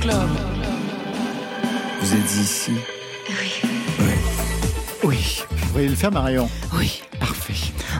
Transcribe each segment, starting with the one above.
Club. Vous êtes ici? Oui. Oui. Vous voyez le faire, Marion? Oui.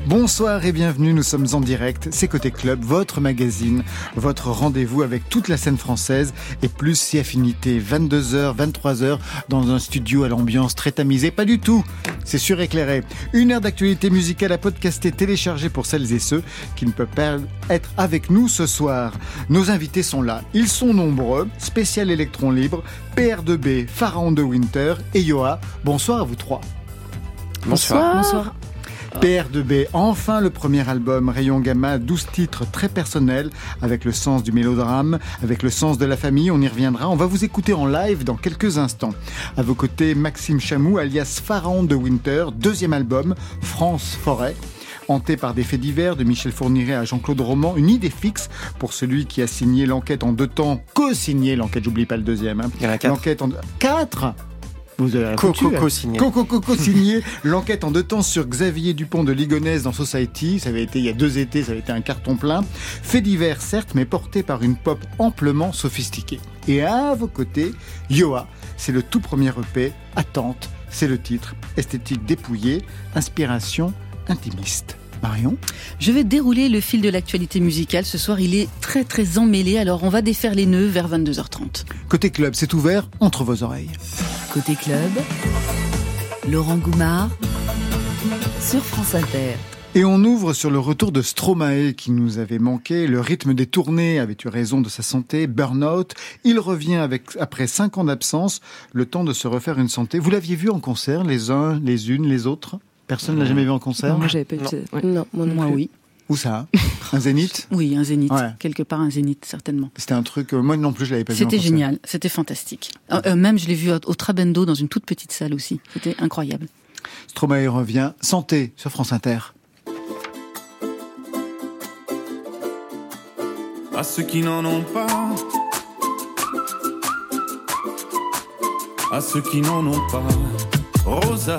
Bonsoir et bienvenue, nous sommes en direct, c'est Côté Club, votre magazine, votre rendez-vous avec toute la scène française et plus si affinité, 22h, 23h, dans un studio à l'ambiance très tamisée, pas du tout, c'est suréclairé. Une heure d'actualité musicale à podcaster, télécharger pour celles et ceux qui ne peuvent pas être avec nous ce soir. Nos invités sont là, ils sont nombreux, spécial électron libre, PR2B, Pharaon de Winter et Yoa. Bonsoir à vous trois. Bonsoir. Bonsoir. PR2B, enfin le premier album, Rayon Gamma, 12 titres très personnels, avec le sens du mélodrame, avec le sens de la famille, on y reviendra. On va vous écouter en live dans quelques instants. À vos côtés, Maxime Chamou, alias Pharaon de Winter, deuxième album, France Forêt hanté par des faits divers de Michel Fourniret à Jean-Claude Roman, une idée fixe pour celui qui a signé l'enquête en deux temps, co-signé l'enquête, j'oublie pas le deuxième. Hein. Il y en a quatre. Vous avez Coco hein. co-signé. Coco Coco signé l'enquête en deux temps sur Xavier Dupont de Ligonnès dans Society. Ça avait été il y a deux étés, ça avait été un carton plein. Fait divers certes, mais porté par une pop amplement sophistiquée. Et à vos côtés, Yoa, c'est le tout premier EP. Attente, c'est le titre. Esthétique dépouillée, inspiration intimiste. Marion Je vais dérouler le fil de l'actualité musicale. Ce soir, il est très très emmêlé, alors on va défaire les nœuds vers 22h30. Côté club, c'est ouvert entre vos oreilles. Côté club, Laurent Goumard sur France Inter. Et on ouvre sur le retour de Stromae qui nous avait manqué. Le rythme des tournées avait eu raison de sa santé? Burnout. Il revient avec, après cinq ans d'absence, le temps de se refaire une santé. Vous l'aviez vu en concert, les uns, les unes, les autres? Personne ne l'a jamais vu en concert moi j'avais pas eu Non. de- ouais. Non, moi, Moi, plus. oui. Où ça? Un zénith? Oui, un zénith. Ouais. Quelque part, un zénith, certainement. C'était un truc. euh, moi non plus, je l'avais pas vu. en C'était génial, c'était fantastique. Euh, euh, même, je l'ai vu au, au Trabendo dans une toute petite salle aussi. C'était incroyable. Stromae revient. Santé sur France Inter. à ceux qui n'en ont pas, à ceux qui n'en ont pas. Rosa,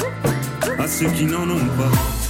À ceux qui n'en ont pas.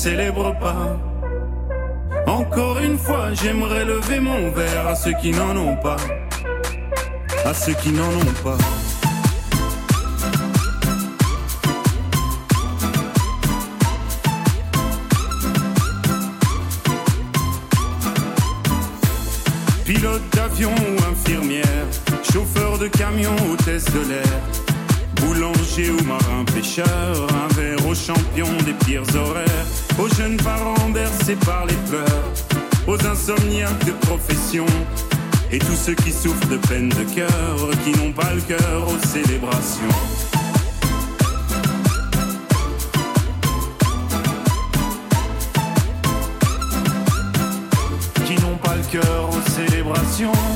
Célèbrent pas. Encore une fois, j'aimerais lever mon verre à ceux qui n'en ont pas. À ceux qui n'en ont pas. Pilote d'avion ou infirmière, chauffeur de camion, hôtesse de l'air, boulanger ou marin pêcheur, un verre aux champions des pires horaires, aux jeunes parents bercés par les pleurs, aux insomniaques de profession, et tous ceux qui souffrent de peine de cœur, qui n'ont pas le cœur aux célébrations. cœur aux célébrations.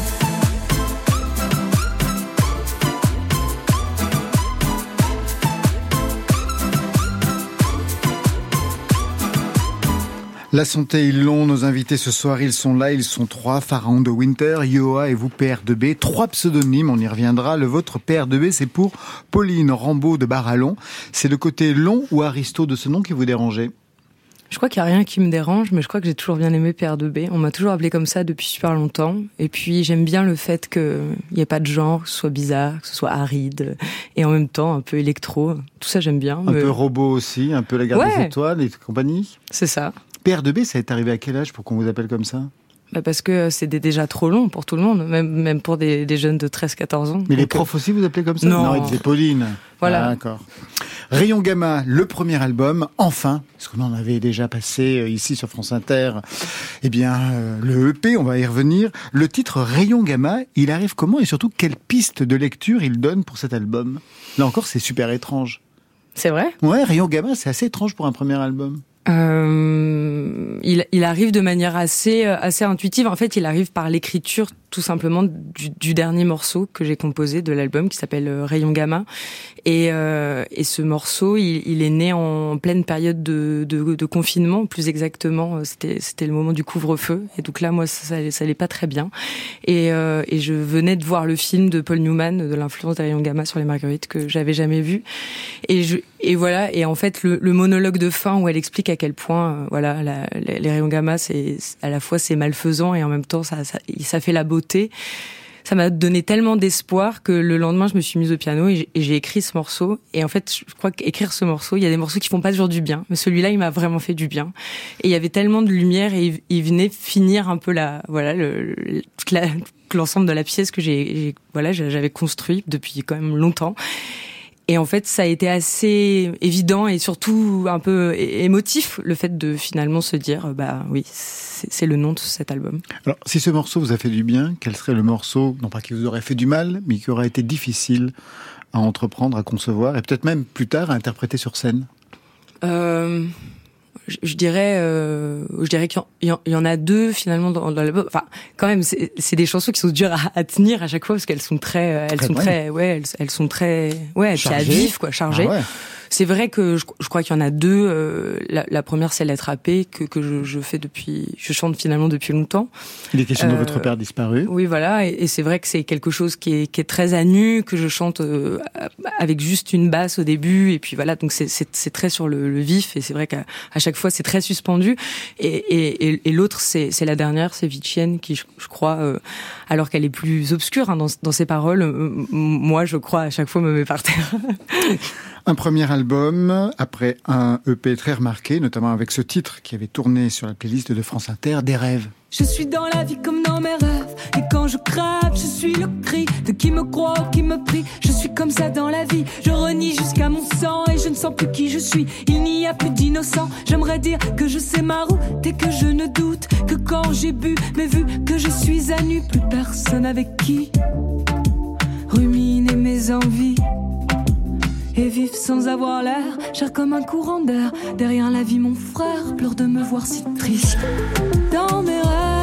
La santé, ils l'ont. Nos invités ce soir, ils sont là. Ils sont trois. Pharaon de Winter, Yoa et vous, PR2B. Trois pseudonymes, on y reviendra. Le vôtre, PR2B, c'est pour Pauline Rambaud de Barallon. C'est le côté long ou Aristo de ce nom qui vous dérangeait? Je crois qu'il n'y a rien qui me dérange, mais je crois que j'ai toujours bien aimé PR2B. On m'a toujours appelé comme ça depuis super longtemps. Et puis j'aime bien le fait qu'il n'y ait pas de genre, que ce soit bizarre, que ce soit aride, et en même temps un peu électro. Tout ça j'aime bien. Un peu robot aussi, un peu la garde des étoiles et compagnie? C'est ça. PR2B, ça est arrivé à quel âge pour qu'on vous appelle comme ça? Bah parce que c'était déjà trop long pour tout le monde, même, même pour des, des jeunes de 13-14 ans. Mais les profs aussi vous appelaient comme ça? Non, non ils disaient Pauline. Voilà. Ah, D'accord. Rayon Gamma, le premier album, enfin, parce qu'on en avait déjà passé euh, ici sur France Inter, eh bien, euh, le EP, on va y revenir. Le titre Rayon Gamma, il arrive comment et surtout, quelle piste de lecture il donne pour cet album? Là encore, c'est super étrange. C'est vrai? Ouais, Rayon Gamma, c'est assez étrange pour un premier album. Euh, il, il, arrive de manière assez assez intuitive. En fait, il arrive par l'écriture tout simplement du, du, dernier morceau que j'ai composé de l'album qui s'appelle euh, Rayon Gamma. Et, euh, et ce morceau, il, il, est né en pleine période de, de, de confinement, plus exactement. Euh, c'était c'était le moment du couvre-feu. Et donc là, moi, ça, ça, allait pas très bien. Et, euh, et je venais de voir le film de Paul Newman de l'influence de Rayon Gamma sur les Marguerites que j'avais jamais vu. Et je et voilà. Et en fait, le, le, monologue de fin où elle explique quel point, euh, voilà, les rayons gamma, c'est à la fois c'est malfaisant et en même temps ça, fait la beauté ça m'a donné tellement d'espoir que le lendemain, je me suis mise au piano et j'ai écrit ce morceau. Et en fait, je crois qu'écrire ce morceau, il y a des morceaux qui font pas toujours du bien, mais celui-là, il m'a vraiment fait du bien. Et il y avait tellement de lumière et il venait finir un peu la, voilà, le, l'ensemble de la pièce que j'ai, voilà, j'avais construit depuis quand même longtemps. Et en fait, ça a été assez évident et surtout un peu émotif le fait de finalement se dire, bah oui, c'est le nom de cet album. Alors, si ce morceau vous a fait du bien, quel serait le morceau, non pas qui vous aurait fait du mal, mais qui aurait été difficile à entreprendre, à concevoir et peut-être même plus tard à interpréter sur scène? Euh, je, dirais, euh, je dirais qu'il y, en a deux finalement dans, dans l'album. Enfin, quand même, c'est des chansons qui sont dures à, tenir à chaque fois parce qu'elles sont très, elles sont très, ouais, elles, sont très, ouais, à vif, quoi, chargées. Ah c'est vrai que je, je crois qu'il y en a deux. Euh, la, la, première, c'est Lettre AP que, que je, je, fais depuis, je chante finalement depuis longtemps. Il est question de votre père disparu. Oui, voilà, et, et c'est vrai que c'est quelque chose qui est, qui est, très à nu, que je chante euh, avec juste une basse au début, et puis voilà, donc c'est très sur le, le, vif, et c'est vrai qu'à chaque fois c'est très suspendu. Et, et, et l'autre, c'est la dernière, c'est Vicienne, qui je, je crois, euh, alors qu'elle est plus obscure hein, dans, dans ses paroles, moi je crois à chaque fois me met par terre. Un premier album, après un EP très remarqué, notamment avec ce titre qui avait tourné sur la playlist de France Inter, Des rêves. Je suis dans la vie comme dans mes rêves. Et quand je crève, je suis le cri de qui me croit ou qui me prie. Je suis comme ça dans la vie. Je renie jusqu'à mon sang et je ne sens plus qui je suis. Il n'y a plus d'innocent. J'aimerais dire que je sais ma route et que je ne doute que quand j'ai bu. Mais vu que je suis à nu, plus personne avec qui ruminer mes envies et vivre sans avoir l'air, cher comme un courant d'air. Derrière la vie, mon frère pleure de me voir si triste dans mes rêves.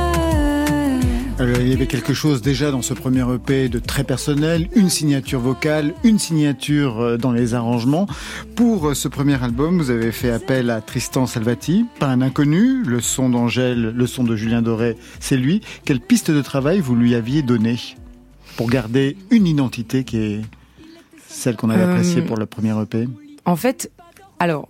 Euh, il y avait quelque chose déjà dans ce premier EP de très personnel, une signature vocale, une signature euh, dans les arrangements. Pour euh, ce premier album, vous avez fait appel à Tristan Salvati, pas un inconnu, le son d'Angèle, le son de Julien Doré, c'est lui. Quelle piste de travail vous lui aviez donnée pour garder une identité qui est celle qu'on avait appréciée euh, pour le premier EP En fait, alors,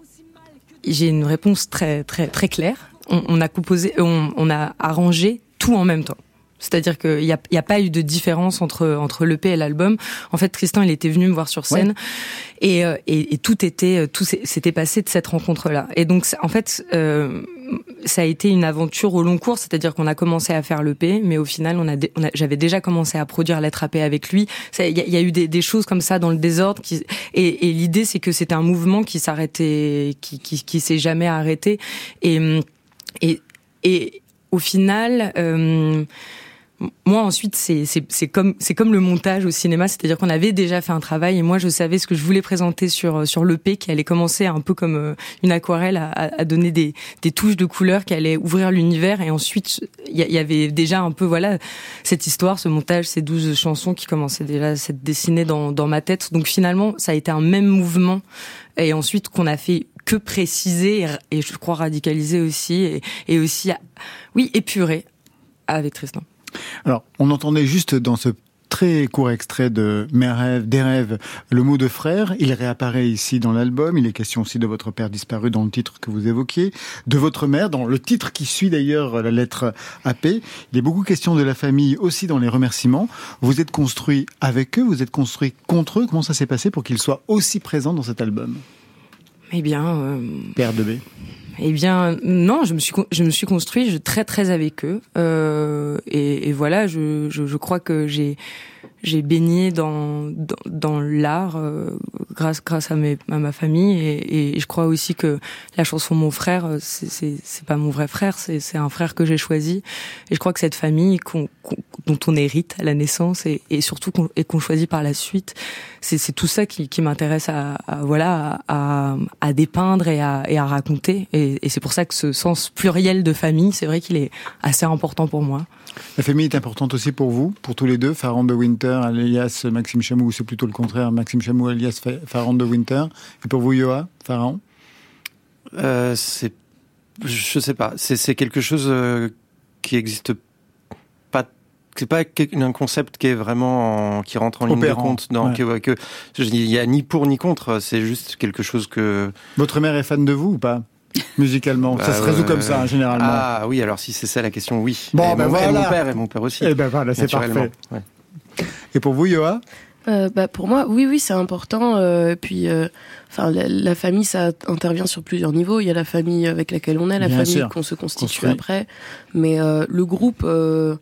j'ai une réponse très, très, très claire. On, a composé, on, on, a arrangé tout en même temps. C'est-à-dire qu'il n'y a, y a pas eu de différence entre entre l'EP et l'album. En fait, Tristan, il était venu me voir sur scène et, euh, et, et, tout était tout s'était passé de cette rencontre-là. Et donc, en fait, euh, ça a été une aventure au long cours, c'est-à-dire qu'on a commencé à faire l'EP, mais au final, on a, on a j'avais déjà commencé à produire l'être AP avec lui. Il y, y, a eu des, des, choses comme ça dans le désordre, qui, et, et l'idée c'est que c'était un mouvement qui s'arrêtait, qui, qui, qui s'est jamais arrêté, et, et, et au final. Euh, moi ensuite c'est comme le montage au cinéma, c'est-à-dire qu'on avait déjà fait un travail et moi je savais ce que je voulais présenter sur sur l'EP qui allait commencer un peu comme euh, une aquarelle à, donner des touches de couleurs qui allaient ouvrir l'univers et ensuite il y, avait déjà un peu voilà cette histoire, ce montage, ces douze chansons qui commençaient déjà à s'être dessinées dans dans ma tête. Donc finalement ça a été un même mouvement et ensuite qu'on a fait que préciser et, je crois radicaliser aussi et, et aussi oui épurer avec Tristan. Alors, on entendait juste dans ce très court extrait de Mes rêves, des rêves, le mot de frère. Il réapparaît ici dans l'album. Il est question aussi de votre père disparu dans le titre que vous évoquiez, de votre mère dans le titre qui suit d'ailleurs la lettre AP. Il est beaucoup question de la famille aussi dans les remerciements. Vous êtes construit avec eux, vous êtes construit contre eux. Comment ça s'est passé pour qu'ils soient aussi présents dans cet album? Eh bien, euh... père de B. Eh bien, non, je me suis je me suis construit je, très très avec eux euh, et, voilà, je, je crois que j'ai j'ai baigné dans dans, dans l'art euh, grâce grâce à, mes, à ma famille. Et, et, je crois aussi que la chanson mon frère euh, c'est c'est pas mon vrai frère c'est c'est un frère que j'ai choisi. Et je crois que cette famille qu'on, dont on hérite à la naissance et, et surtout qu'on, et qu'on choisit par la suite c'est c'est tout ça qui qui m'intéresse à, à voilà à, à dépeindre et à et à raconter. Et, et c'est pour ça que ce sens pluriel de famille c'est vrai qu'il est assez important pour moi. La famille est importante aussi pour vous, pour tous les deux, Farron de Winter, alias Maxime Chamou, ou c'est plutôt le contraire, Maxime Chamou, alias Farron de Winter. Et pour vous, Yoa, Farron euh, C'est, je sais pas, c'est quelque chose euh, qui existe pas. C'est pas un concept qui est vraiment qui rentre en ligne de compte. Non, que, que, il y a ni pour ni contre. C'est juste quelque chose que. Votre mère est fan de vous ou pas? Musicalement Ça se bah, résout comme ça, hein, généralement. Ah oui, alors si c'est ça la question, oui. Bon, ben mon, voilà. mon père et mon père aussi. Et eh ben voilà, c'est parfait. Ouais. Et pour vous, Yoa? Euh, bah pour moi, oui, oui, c'est important. Euh, puis, euh, enfin, la, la, famille, ça intervient sur plusieurs niveaux. Il y a la famille avec laquelle on est, la Bien famille qu'on se constitue Construit. après. Mais euh, le groupe, euh,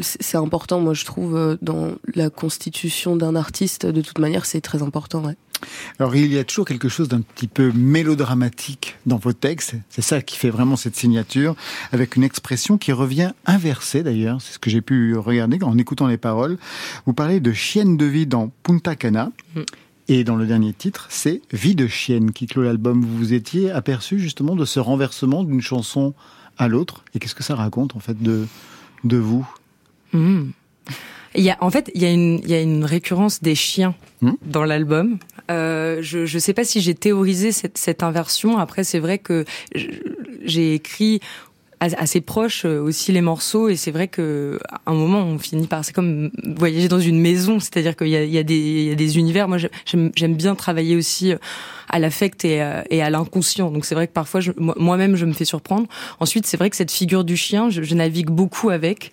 c'est important, moi, je trouve, euh, dans la constitution d'un artiste. De toute manière, c'est très important. Ouais. Alors il y a toujours quelque chose d'un petit peu mélodramatique dans vos textes. C'est ça qui fait vraiment cette signature, avec une expression qui revient inversée d'ailleurs. C'est ce que j'ai pu regarder en écoutant les paroles. Vous parlez de chienne de vie dans Punta Cana. Mm. Et dans le dernier titre, c'est Vie de chienne qui clôt l'album. Vous vous étiez aperçu justement de ce renversement d'une chanson à l'autre. Et qu'est-ce que ça raconte en fait de, de vous? Mm. Il y a, en fait, il y a une, il y a une récurrence des chiens hmm. dans l'album. Euh, je ne sais pas si j'ai théorisé cette, cette inversion. Après, c'est vrai que j'ai écrit assez proche euh, aussi les morceaux et c'est vrai que à un moment on finit par c'est comme voyager dans une maison c'est-à-dire qu'il y a, il y a des il y a des univers moi j'aime j'aime bien travailler aussi euh, à l'affect et, et à l'inconscient donc c'est vrai que parfois moi-même je me fais surprendre ensuite c'est vrai que cette figure du chien je, je navigue beaucoup avec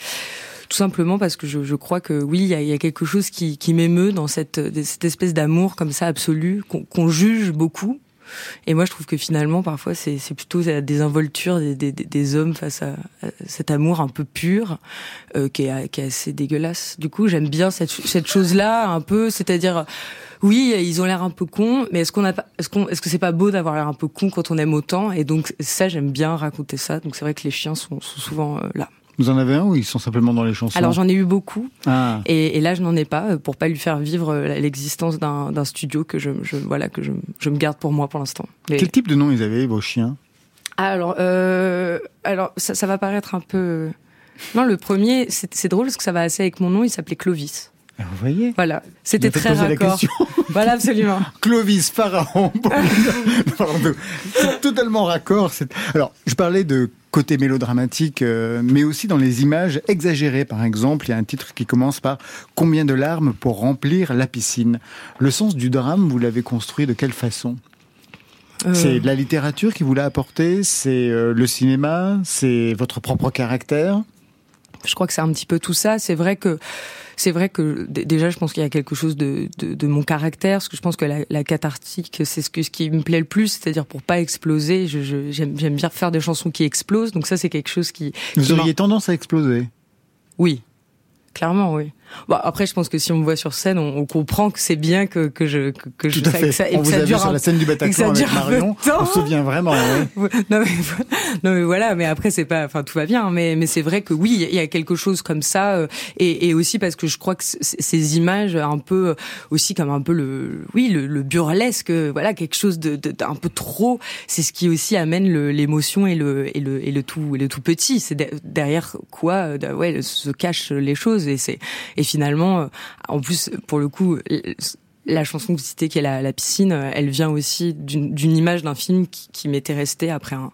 tout simplement parce que je, je crois que oui, il y a, y a, quelque chose qui, qui m'émeut dans cette, cette espèce d'amour comme ça absolu qu'on qu juge beaucoup. Et moi, je trouve que finalement, parfois, c'est plutôt des involtures des, des, des, hommes face à, cet amour un peu pur, euh, qui, est, qui est assez dégueulasse. Du coup, j'aime bien cette, cette chose-là, un peu, c'est-à-dire, oui, ils ont l'air un peu cons, mais est-ce qu'on a est-ce qu'on, est-ce que c'est pas beau d'avoir l'air un peu con quand on aime autant? Et donc, ça, j'aime bien raconter ça. Donc, c'est vrai que les chiens sont, sont souvent euh, là. Vous en avez un ou ils sont simplement dans les chansons Alors j'en ai eu beaucoup, ah. et, et, là je n'en ai pas euh, pour pas lui faire vivre euh, l'existence d'un studio que je, je, voilà que je, je, me garde pour moi pour l'instant. Quel type de nom ils avaient vos chiens Alors euh, alors ça, ça va paraître un peu non le premier c'est drôle parce que ça va assez avec mon nom il s'appelait Clovis. Ah, vous voyez Voilà, c'était très raccord. voilà, absolument. Clovis, pharaon. c'est totalement raccord. Alors, je parlais de côté mélodramatique, euh, mais aussi dans les images exagérées. Par exemple, il y a un titre qui commence par Combien de larmes pour remplir la piscine? Le sens du drame, vous l'avez construit de quelle façon? Euh. C'est la littérature qui vous l'a apporté, c'est euh, le cinéma, c'est votre propre caractère? Je crois que c'est un petit peu tout ça. C'est vrai que c'est vrai que déjà, je pense qu'il y a quelque chose de, de, de, mon caractère, parce que je pense que la, la cathartique, c'est ce, que, ce qui me plaît le plus, c'est-à-dire pour pas exploser. Je, j'aime, bien faire des chansons qui explosent, donc ça, c'est quelque chose qui. Vous auriez tendance à exploser? Oui, clairement, oui. Bon, après, je pense que si on me voit sur scène, on, comprend que c'est bien que, que je que, que je Tout à fait. ça, on vous a vu sur la scène du Bataclan avec Marion. On se souvient vraiment. non, mais, non mais voilà. Mais après, c'est pas. Enfin, tout va bien. Mais mais c'est vrai que oui, il y a quelque chose comme ça. Euh, et, et aussi parce que je crois que ces images, un peu aussi comme un peu le oui le, le burlesque, voilà quelque chose de, de, un peu trop. C'est ce qui aussi amène l'émotion et le et le et le tout et le tout petit. C'est derrière quoi ouais se cachent les choses et c'est et finalement, euh, en plus, pour le coup, la chanson que vous citez, qui est la, piscine, euh, elle vient aussi d'une image d'un film qui, m'était resté après un,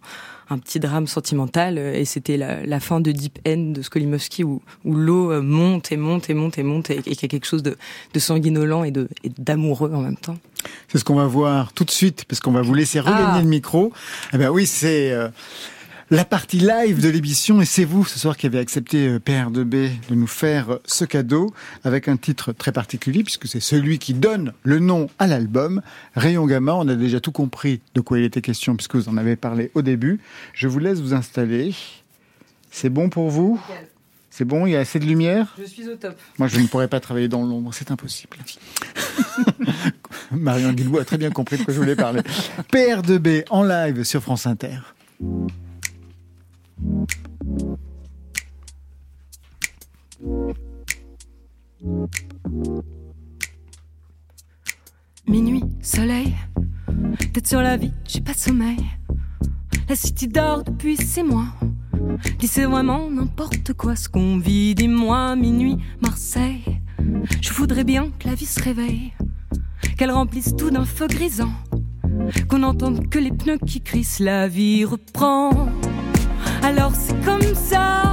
petit drame sentimental euh, et c'était la, fin de Deep End de Skolimowski où, l'eau monte et monte et monte et monte et, qu'il y a quelque chose de, sanguinolent et d'amoureux en même temps. C'est ce qu'on va voir tout de suite parce qu'on va vous laisser regagner ah. le micro. Eh ben oui, c'est la partie live de l'émission et c'est vous ce soir qui avez accepté euh, PR2B de nous faire euh, ce cadeau avec un titre très particulier puisque c'est celui qui donne le nom à l'album Rayon Gamma. On a déjà tout compris de quoi il était question puisque vous en avez parlé au début. Je vous laisse vous installer. C'est bon pour vous? C'est bon, il y a assez de lumière? Je suis au top. Moi, je ne pourrais pas travailler dans l'ombre, c'est impossible. Marion Guilbault a très bien compris de quoi je voulais parler. PR2B en live sur France Inter. Minuit, soleil, tête sur la vie, j'ai pas de sommeil. La city dort depuis c'est moi. Dis c'est vraiment n'importe quoi ce qu'on vit. Dis-moi, minuit, Marseille. Je voudrais bien que la vie se réveille, qu'elle remplisse tout d'un feu grisant, qu'on entende que les pneus qui crissent, la vie reprend. Alors c'est comme ça.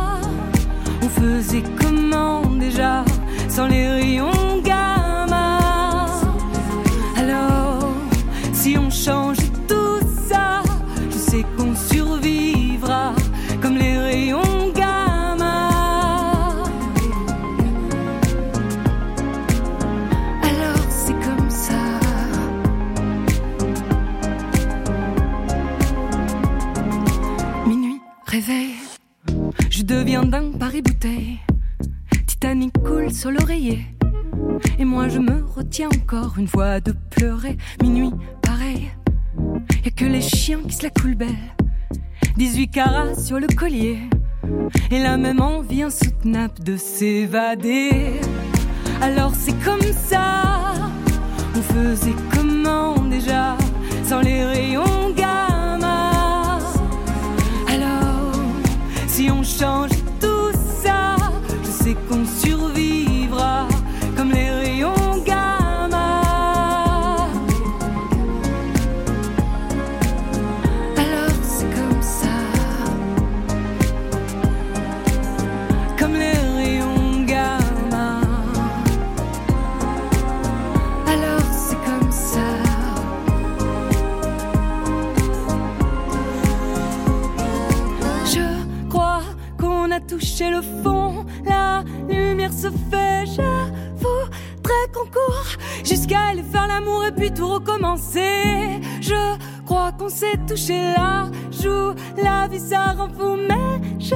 On faisait comment déjà sans les rayons Je deviens dingue Paris bouteille. Titanic coule sur l'oreiller. Et moi je me retiens encore une fois de pleurer. Minuit, pareil. Y'a que les chiens qui se la coulent belle. 18 carats sur le collier. Et la même envie insoutenable de s'évader. Alors c'est comme ça. On faisait comment déjà sans les rayons Si on change qu'on l'amour et puis tout recommencer. Je crois qu'on s'est touché là, joue, la vie ça rend fou, mais je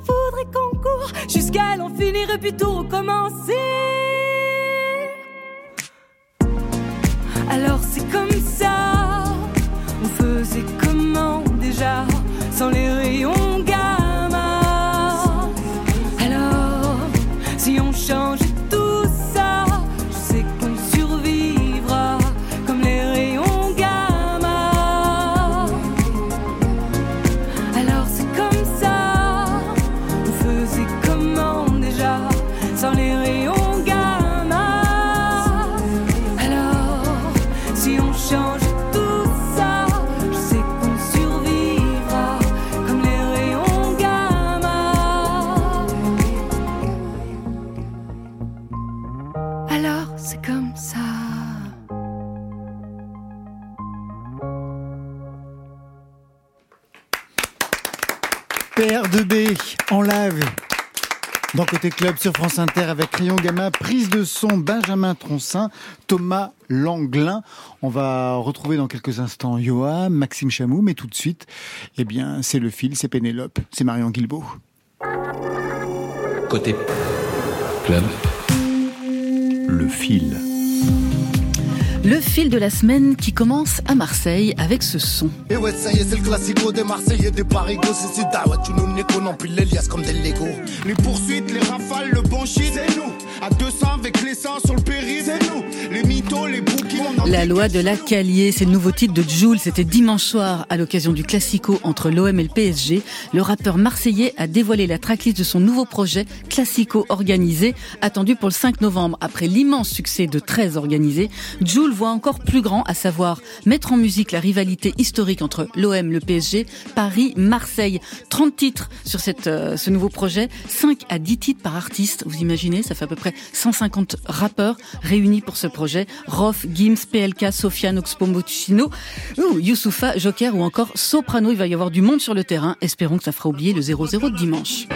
voudrais qu'on court, jusqu'à en finir et puis tout recommencer. Côté Club sur France Inter avec Rayon Gamma, prise de son Benjamin Troncin, Thomas Langlin. On va retrouver dans quelques instants Johan, Maxime Chamou, mais tout de suite, eh bien, c'est le fil, c'est Pénélope, c'est Marion Guilbault. Côté Club. Le fil. Le fil de la semaine qui commence à Marseille avec ce son. Et ouais, ça y est, c'est le classico des Marseillais, des Parigos. C'est si tu nous non plus l'Elias comme des Lego. Les poursuites, les rafales, le bon shit, c'est nous. À 200 avec les 100 sur le périph', c'est nous. Les mythos, les bouquins. La loi de la Calier, c'est le nouveau titre de Jules. C'était dimanche soir à l'occasion du classico entre l'OM et le PSG. Le rappeur marseillais a dévoilé la tracklist de son nouveau projet classico organisé, attendu pour le 5 novembre. Après l'immense succès de 13 organisés, Jules voit encore plus grand, à savoir mettre en musique la rivalité historique entre l'OM, le PSG, Paris, Marseille. 30 titres sur cette, euh, ce nouveau projet, 5 à 10 titres par artiste. Vous imaginez, ça fait à peu près 150 rappeurs réunis pour ce projet. Rof, Gims, PLK, Sofiane, Oxpo Motuchino, Youssoufa, Joker ou encore Soprano. Il va y avoir du monde sur le terrain. Espérons que ça fera oublier le 0-0 de dimanche.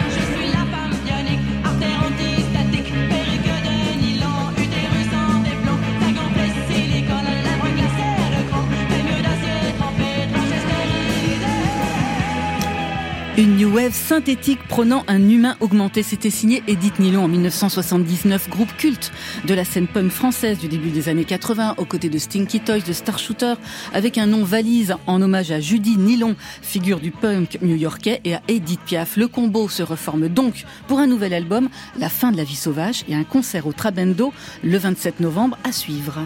Une new wave synthétique prenant un humain augmenté. C'était signé Edith Nilon en 1979, groupe culte de la scène punk française du début des années 80, aux côtés de Stinky Toys, de Star Shooter, avec un nom valise en hommage à Judy Nilon, figure du punk new-yorkais, et à Edith Piaf. Le combo se reforme donc pour un nouvel album, La fin de la vie sauvage, et un concert au Trabendo le 27 novembre à suivre.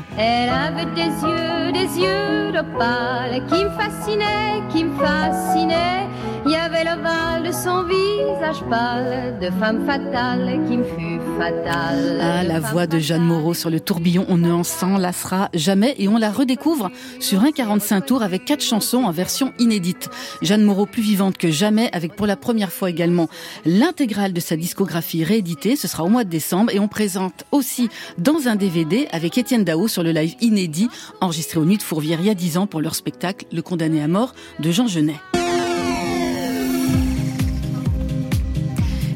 De son visage pâle, de femme fatale qui me fut fatale. Ah, la voix de Jeanne Moreau sur le tourbillon, on ne s'en lassera jamais et on la redécouvre sur un 45 tours avec quatre chansons en version inédite. Jeanne Moreau plus vivante que jamais avec pour la première fois également l'intégrale de sa discographie rééditée. Ce sera au mois de décembre et on présente aussi dans un DVD avec Étienne Dao sur le live inédit enregistré au Nuit de Fourvière il y a 10 ans pour leur spectacle Le condamné à mort de Jean Genet.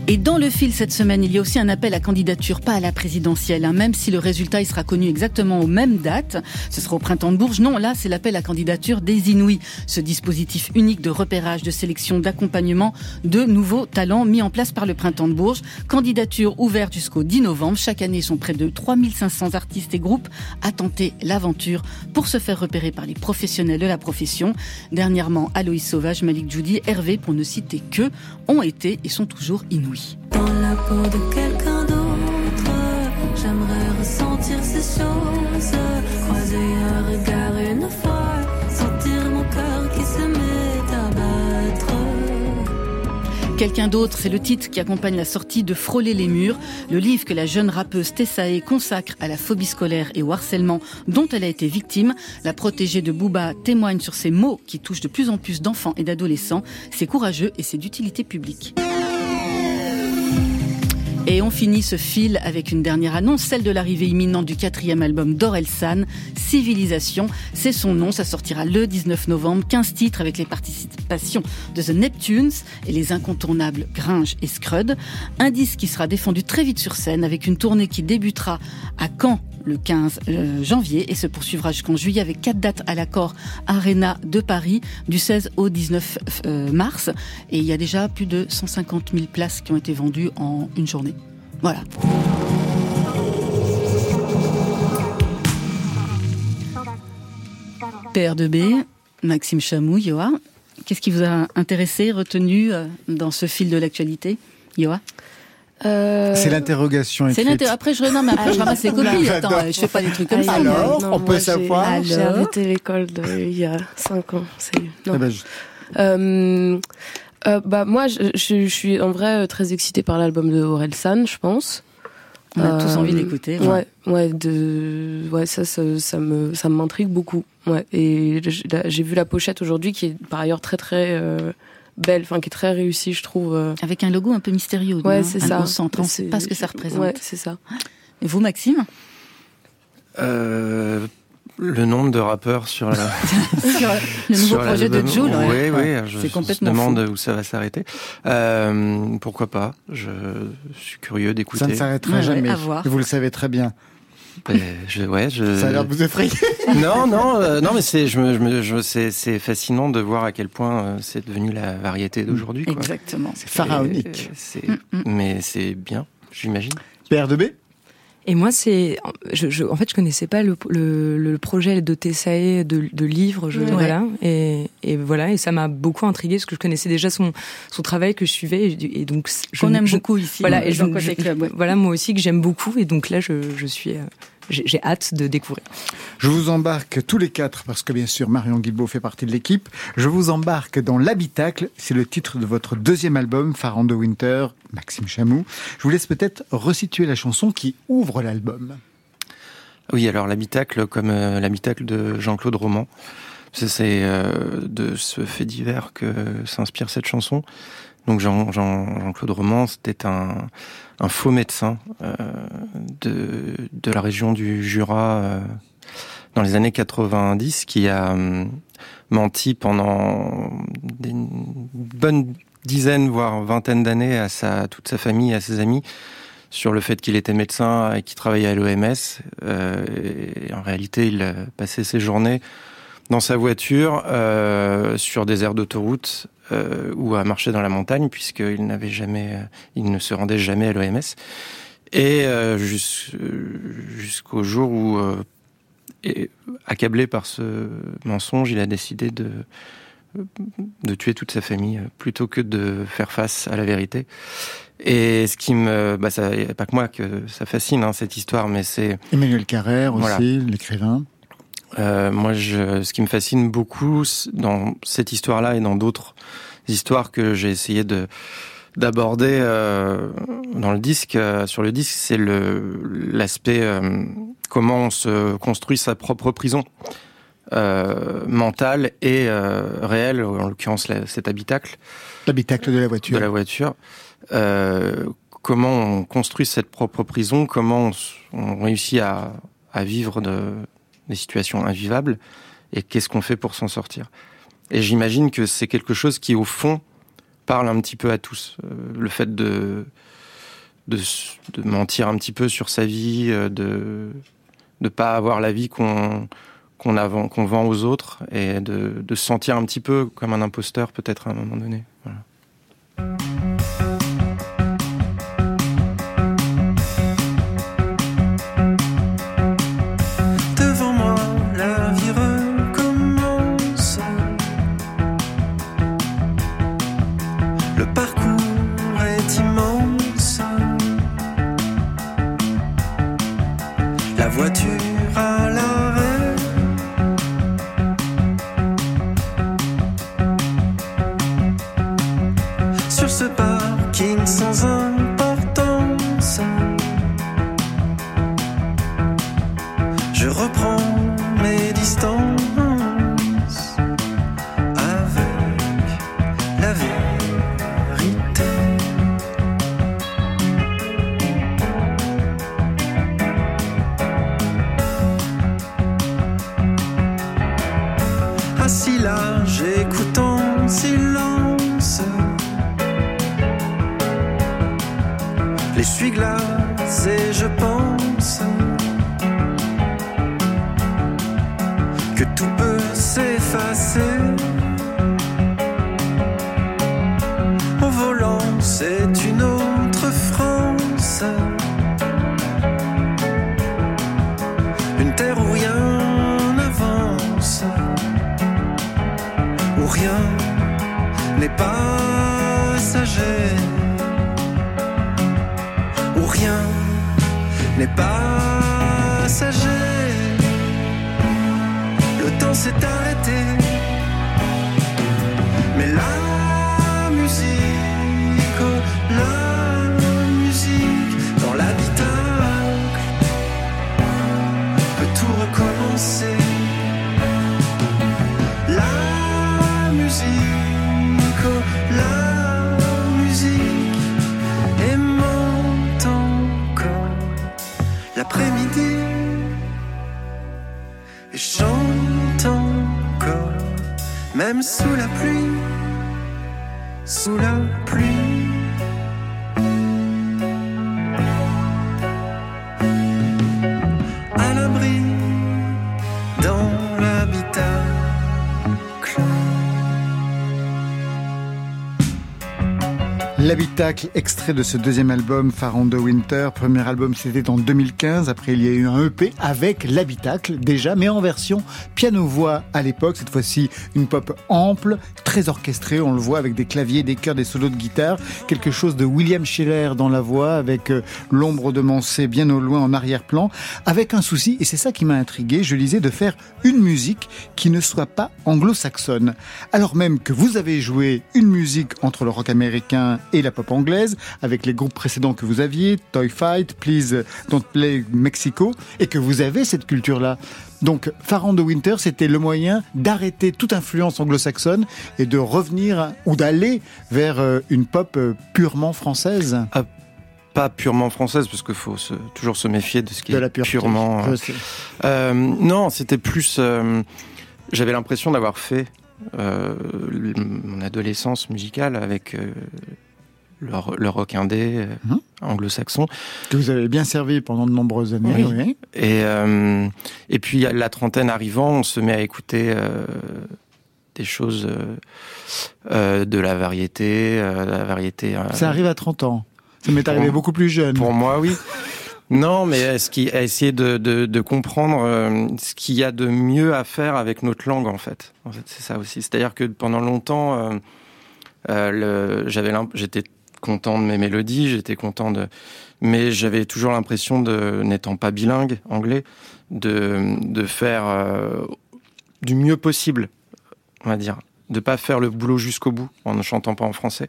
Et dans le fil cette semaine, il y a aussi un appel à candidature, pas à la présidentielle, hein, même si le résultat il sera connu exactement aux mêmes dates. Ce sera au printemps de Bourges. Non, là, c'est l'appel à candidature des Inouïs, ce dispositif unique de repérage, de sélection, d'accompagnement de nouveaux talents mis en place par le printemps de Bourges. Candidature ouverte jusqu'au 10 novembre. Chaque année, sont près de 3500 artistes et groupes à tenter l'aventure pour se faire repérer par les professionnels de la profession. Dernièrement, Aloïs Sauvage, Malik Judy, Hervé, pour ne citer que, ont été et sont toujours Inouïs. Dans la peau de quelqu'un d'autre, j'aimerais ressentir ces choses. Croiser un regard une fois, sentir mon cœur qui se met à battre. Quelqu'un d'autre, c'est le titre qui accompagne la sortie de Frôler les murs, le livre que la jeune rappeuse Tessae consacre à la phobie scolaire et au harcèlement dont elle a été victime. La protégée de Booba témoigne sur ces mots qui touchent de plus en plus d'enfants et d'adolescents. C'est courageux et c'est d'utilité publique. Et on finit ce fil avec une dernière annonce, celle de l'arrivée imminente du quatrième album d'Orelsan, Civilisation. C'est son nom, ça sortira le 19 novembre. 15 titres avec les participations de The Neptunes et les incontournables Gringe et Scrud. Un disque qui sera défendu très vite sur scène avec une tournée qui débutera à Caen le 15 euh, janvier et se poursuivra jusqu'en juillet avec quatre dates à l'accord Arena de Paris du 16 au 19 euh, mars. Et il y a déjà plus de 150 000 places qui ont été vendues en une journée. Voilà. PR2B, Maxime Chamou, Yoa, qu'est-ce qui vous a intéressé, retenu euh, dans ce fil de l'actualité Yoa? Euh... C'est l'interrogation. Après, je, non, mais après, je ramasse les copies. Attends, je fais pas des trucs comme ça. Alors, on peut savoir. J'ai arrêté l'école il y a 5 ans. C'est... Non. Ah ben, je... euh, euh, bah moi, je, je, suis en vrai très excitée par l'album de Aurel San, je pense. On a tous envie d'écouter. Ouais, ouais, ouais, de, ouais, ça, ça, ça me, ça m'intrigue beaucoup. Ouais, et j'ai vu la pochette aujourd'hui, qui est par ailleurs très, très euh, belle, enfin qui est très réussie, je trouve. Avec un logo un peu mystérieux. Ouais, c'est ça. Au centre, on sait pas ce que ça représente. Ouais, c'est ça. Et vous, Maxime? Euh, le nombre de rappeurs sur, la... sur le nouveau projet de Jules. Oui, oui, je, je me demande où ça va s'arrêter. Euh, pourquoi pas Je suis curieux d'écouter. Ça ne s'arrêtera Ouais, jamais. à voir. Vous le savez très bien. Ben, je, ouais, je... Ça a l'air de vous effrayer. non, non, euh, non, mais c'est, je me, je me, je, c'est, c'est fascinant de voir à quel point euh, c'est devenu la variété d'aujourd'hui. Quoi. Exactement. C'est pharaonique. C'est, Mm, mm. mais c'est bien, j'imagine. PR2B Et moi, c'est, je, je, en fait, je connaissais pas le, le, le projet de Tessae de, de livre, je, voilà, et, et, voilà, et ça m'a beaucoup intrigué parce que je connaissais déjà son son travail que je suivais, et, donc qu'on aime beaucoup ici. Voilà, et je, voilà moi aussi que j'aime beaucoup, et donc là, je, je suis euh, j'ai hâte de découvrir. Je vous embarque tous les quatre, parce que bien sûr Marion Guilbault fait partie de l'équipe. Je vous embarque dans l'habitacle, c'est le titre de votre deuxième album, Farand de Winter, Maxime Chamou. Je vous laisse peut-être resituer la chanson qui ouvre l'album. Oui, alors l'habitacle, comme euh, l'habitacle de Jean-Claude Roman, c'est euh, de ce fait divers que s'inspire cette chanson. Donc Jean, Jean, Claude Roman, c'était un, faux médecin euh, de, de la région du Jura euh, dans les années 90 qui a euh, menti pendant une bonne dizaine, voire vingtaine d'années à sa, toute sa famille, à ses amis, sur le fait qu'il était médecin et qu'il travaillait à l'OMS. Euh, et en réalité, il passait ses journées dans sa voiture sur des aires d'autoroute euh, ou à marcher dans la montagne puisqu'il n'avait jamais, il ne se rendait jamais à l'OMS. Et euh, jusqu'au jour où, euh, accablé par ce mensonge, il a décidé de de tuer toute sa famille plutôt que de faire face à la vérité. Et ce qui me, bah ça, pas que moi que ça fascine hein, cette histoire, mais c'est Emmanuel Carrère aussi, l'écrivain. Euh, moi, je, ce qui me fascine beaucoup dans cette histoire-là et dans d'autres histoires que j'ai essayé de d'aborder euh, dans le disque, euh, sur le disque, c'est le l'aspect euh, comment on se construit sa propre prison euh, mentale et réelle, en l'occurrence cet habitacle. L'habitacle de la voiture. De la voiture. comment on construit cette propre prison, comment on, on réussit à, à vivre de des situations invivables, et qu'est-ce qu'on fait pour s'en sortir? Et j'imagine que c'est quelque chose qui, au fond, parle un petit peu à tous. Euh, le fait de, de, mentir un petit peu sur sa vie, euh, de ne pas avoir la vie qu'on qu'on vend aux autres, et de, de se sentir un petit peu comme un imposteur peut-être à un moment donné. Et chante encore, même sous la pluie, sous la pluie. L'habitacle, extrait de ce deuxième album, Far on Winter. Premier album, c'était en 2015. Après, il y a eu un EP avec l'habitacle, déjà, mais en version piano-voix à l'époque. Cette fois-ci, une pop ample, très orchestrée. On le voit avec des claviers, des chœurs, des solos de guitare. Quelque chose de William Schiller dans la voix, avec euh, l'ombre de Mansé bien au loin en arrière-plan. Avec un souci, et c'est ça qui m'a intrigué, je lisais de faire une musique qui ne soit pas anglo-saxonne. Alors même que vous avez joué une musique entre le rock américain et la pop anglaise, avec les groupes précédents que vous aviez, Toy Fight, Please Don't Play Mexico, et que vous avez cette culture-là. Donc, Far de Winter, c'était le moyen d'arrêter toute influence anglo-saxonne et de revenir ou d'aller vers euh, une pop euh, purement française. Ah, pas purement française, parce qu'il faut toujours se méfier de ce qui est purement. Euh, non, c'était plus. J'avais l'impression d'avoir fait mon adolescence musicale avec le, rock indé euh, mhm. anglo-saxon. Que vous avez bien servi pendant de nombreuses années. Oui. Et, euh, et puis, la trentaine arrivant, on se met à écouter euh, des choses de la variété. la variété Ça arrive à 30 ans. Ça m'est arrivé beaucoup plus jeune. Pour moi, oui. Non, mais est-ce qu'il a essayé de, de, de comprendre ce qu'il y a de mieux à faire avec notre langue, en fait. En fait, c'est ça aussi. C'est-à-dire que pendant longtemps, euh, j'avais, j'étais content de mes mélodies, j'étais content de, mais j'avais toujours l'impression de, n'étant pas bilingue anglais, de, de faire euh, du mieux possible, on va dire, de pas faire le boulot jusqu'au bout en ne chantant pas en français.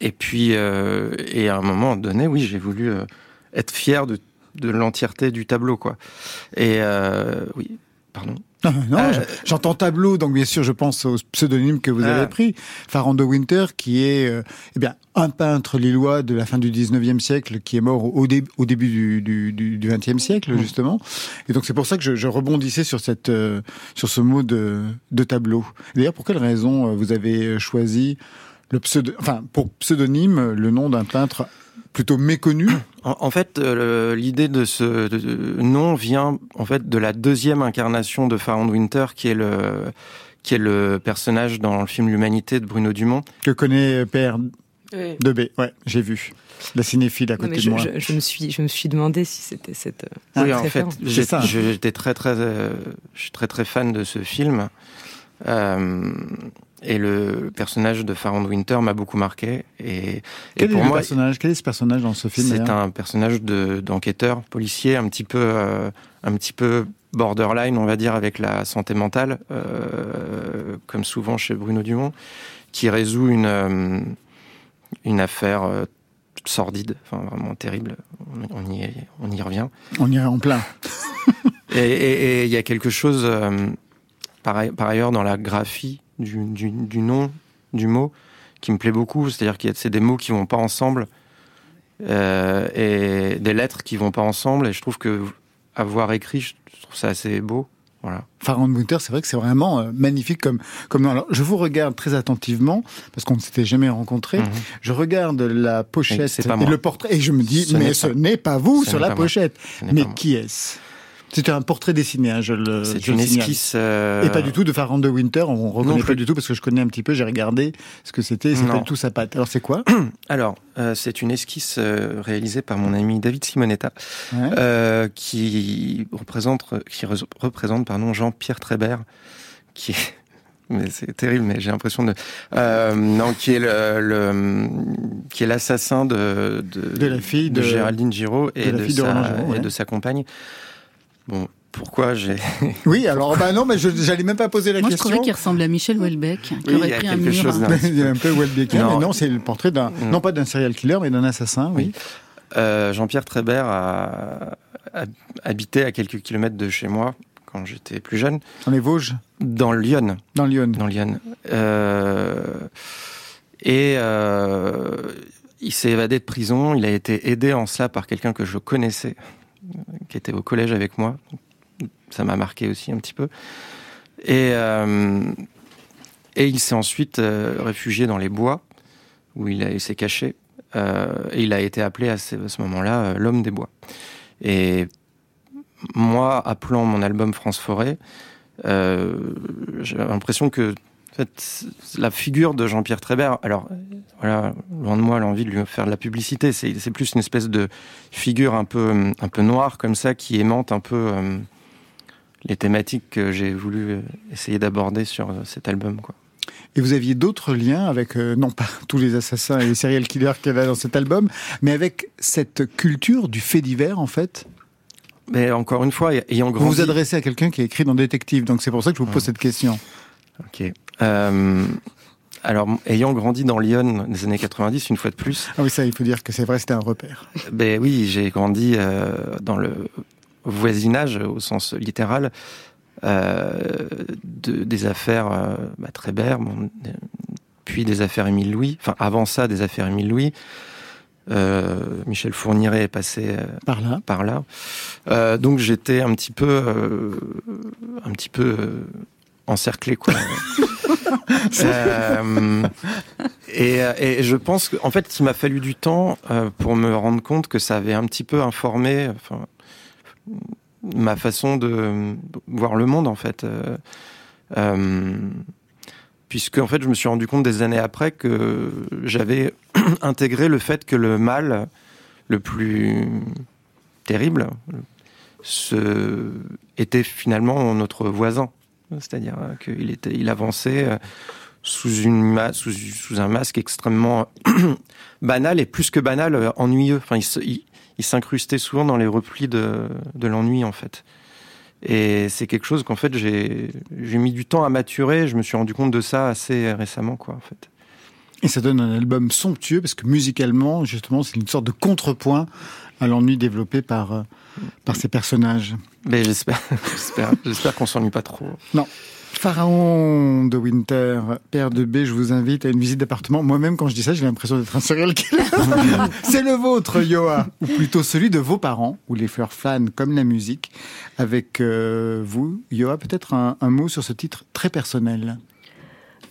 Et puis, euh, et à un moment donné, oui, j'ai voulu euh, être fier de, de l'entièreté du tableau, quoi. Et oui, pardon. Non, euh, j'entends tableau, donc bien sûr, je pense au pseudonyme que vous avez ah. pris, Farando Winter, qui est euh, eh bien un peintre lillois de la fin du 19e siècle, qui est mort au, au début du, du, du, 20e siècle, mm. justement. Et donc c'est pour ça que je, je rebondissais sur cette euh, sur ce mot de, de tableau. D'ailleurs, pour quelle raison vous avez choisi le pseudo, enfin pour pseudonyme le nom d'un peintre plutôt méconnu en, fait, euh, l'idée de ce nom vient en fait de la deuxième incarnation de Far Winter, qui est le qui est le personnage dans le film L'Humanité de Bruno Dumont. Que connaît Père de B. Ouais, j'ai vu. La cinéphile à côté de moi. Je, me suis, je me suis demandé si c'était cette. Euh, oui, en fait, j'étais très, très, euh, je suis très, très fan de ce film. Euh, et le personnage de Farrand Winter m'a beaucoup marqué. Et, Quel pour est moi, personnage Quel est ce personnage dans ce film C'est un personnage d'enquêteur, policier, un petit peu, euh, un petit peu borderline, on va dire, avec la santé mentale, euh, comme souvent chez Bruno Dumont, qui résout une euh, une affaire sordide, enfin vraiment terrible. On y, on y revient. On y est en plein. et il y a quelque chose, par, par ailleurs, dans la graphie du, du, du, nom du mot qui me plaît beaucoup. C'est-à-dire qu'il y a c'est des mots qui vont pas ensemble euh, et des lettres qui vont pas ensemble. Et je trouve que avoir écrit, je trouve ça assez beau. Voilà. Farand Winter, c'est vrai que c'est vraiment euh, magnifique comme comme nom. Alors, je vous regarde très attentivement parce qu'on ne s'était jamais rencontrés. Mhm. Je regarde la pochette et, le portrait et je me dis mais ce n'est pas vous sur la pochette. Mais qui est-ce? C'était un portrait dessiné, hein, je le. C'est une esquisse. Euh, Et pas du tout de Farand de Winter. On reconnaît pas du tout parce que je connais un petit peu. J'ai regardé ce que c'était. Du tout sa patte. Alors c'est quoi Alors euh, c'est une esquisse euh, réalisée par mon ami David Simonetta, qui représente qui représente pardon Jean-Pierre Trébert, qui est mais c'est terrible, mais j'ai l'impression de non, qui est le, qui est l'assassin de, de, la fille de, Géraldine Giraud et de, sa, et de sa compagne. Bon, pourquoi j'ai. Oui, alors bah non, mais j'allais même pas poser la question. Moi, je trouvais qu'il ressemble à Michel Houellebecq, qui oui, aurait pris un mur. Chose il y a un peu Houellebecq, mais non, c'est le portrait d'un, non pas d'un serial killer, mais d'un assassin, oui. Euh, Jean-Pierre Trébert a, habité à quelques kilomètres de chez moi quand j'étais plus jeune. Dans les Vosges Dans Lyon. Dans Lyon. Dans Lyon. Euh, et euh, il s'est évadé de prison. Il a été aidé en cela par quelqu'un que je connaissais, qui était au collège avec moi. Ça m'a marqué aussi un petit peu. Et, euh, et il s'est ensuite euh, réfugié dans les bois, où il, s'est caché. Euh, et il a été appelé à ce, moment-là l'homme des bois. Et moi, appelant mon album France Forêt, j'ai l'impression que fait, la figure de Jean-Pierre Trébert, alors voilà, loin de moi l'envie de lui faire de la publicité, c'est plus une espèce de figure un peu, un peu noire comme ça qui aimante un peu euh, les thématiques que j'ai voulu euh, essayer d'aborder sur euh, cet album. Quoi. Et vous aviez d'autres liens avec, non pas tous les assassins et les serial killers qu'il y avait dans cet album, mais avec cette culture du fait divers en fait? Mais encore une fois, ayant grandi... Vous vous adressez à quelqu'un qui a écrit dans Détective, donc c'est pour ça que je vous pose cette question. Ok. Euh, alors, ayant grandi dans Lyon des années 90, une fois de plus. Ah oui, ça, il faut dire que c'est vrai, c'était un repère. Ben oui, j'ai grandi euh, dans le voisinage, au sens littéral, euh, de, des affaires euh, bah, Trébert, bon, puis des affaires Émile Louis. Enfin, avant ça, des affaires Émile Louis. Michel Fourniret est passé par là. Par là. Donc j'étais un petit peu, un petit peu encerclé quoi. euh, et, et, je pense qu'en fait, il m'a fallu du temps euh, pour me rendre compte que ça avait un petit peu informé enfin, ma façon de voir le monde en fait. Euh, euh, puisque en fait, je me suis rendu compte des années après que j'avais intégré le fait que le mal le plus terrible ce, était finalement notre voisin. C'est-à-dire euh, qu'il était, il avançait euh, sous, une un masque extrêmement banal et plus que banal, euh, ennuyeux. Enfin, il, il s'incrustait souvent dans les replis de, de l'ennui, en fait. Et c'est quelque chose qu'en fait j'ai mis du temps à maturer. Je me suis rendu compte de ça assez récemment, quoi, en fait. Et ça donne un album somptueux parce que musicalement, justement, c'est une sorte de contrepoint à l'ennui développé par par ces personnages. Mais j'espère, j'espère, j'espère qu'on s'ennuie pas trop. Non. Pharaon de Winter, père de B, je vous invite à une visite d'appartement. Moi-même, quand je dis ça, j'ai l'impression d'être un serial killer. C'est le vôtre, Yoa, ou plutôt celui de vos parents, où les fleurs flânent comme la musique. Avec euh, vous, Yoa, peut-être un, un, mot sur ce titre très personnel.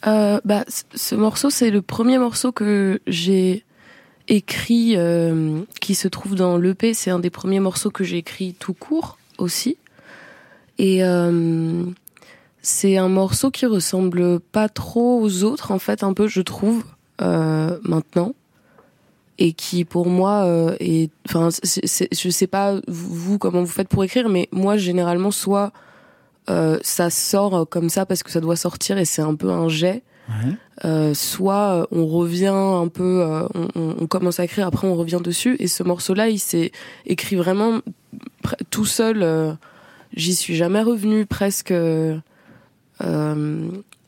Euh, bah, ce morceau, c'est le premier morceau que j'ai écrit, euh, qui se trouve dans l'EP. C'est un des premiers morceaux que j'ai écrit tout court aussi. Et euh, c'est un morceau qui ressemble pas trop aux autres, en fait, un peu, je trouve, euh, maintenant. Et qui, pour moi, euh, est. Enfin, je sais pas, vous, comment vous faites pour écrire, mais moi, généralement, soit euh, ça sort comme ça parce que ça doit sortir et c'est un peu un jet. Ouais. Euh, soit on revient un peu, euh, on, on, commence à écrire, après on revient dessus. Et ce morceau-là, il s'est écrit vraiment tout seul. Euh, J'y suis jamais revenu presque. Euh,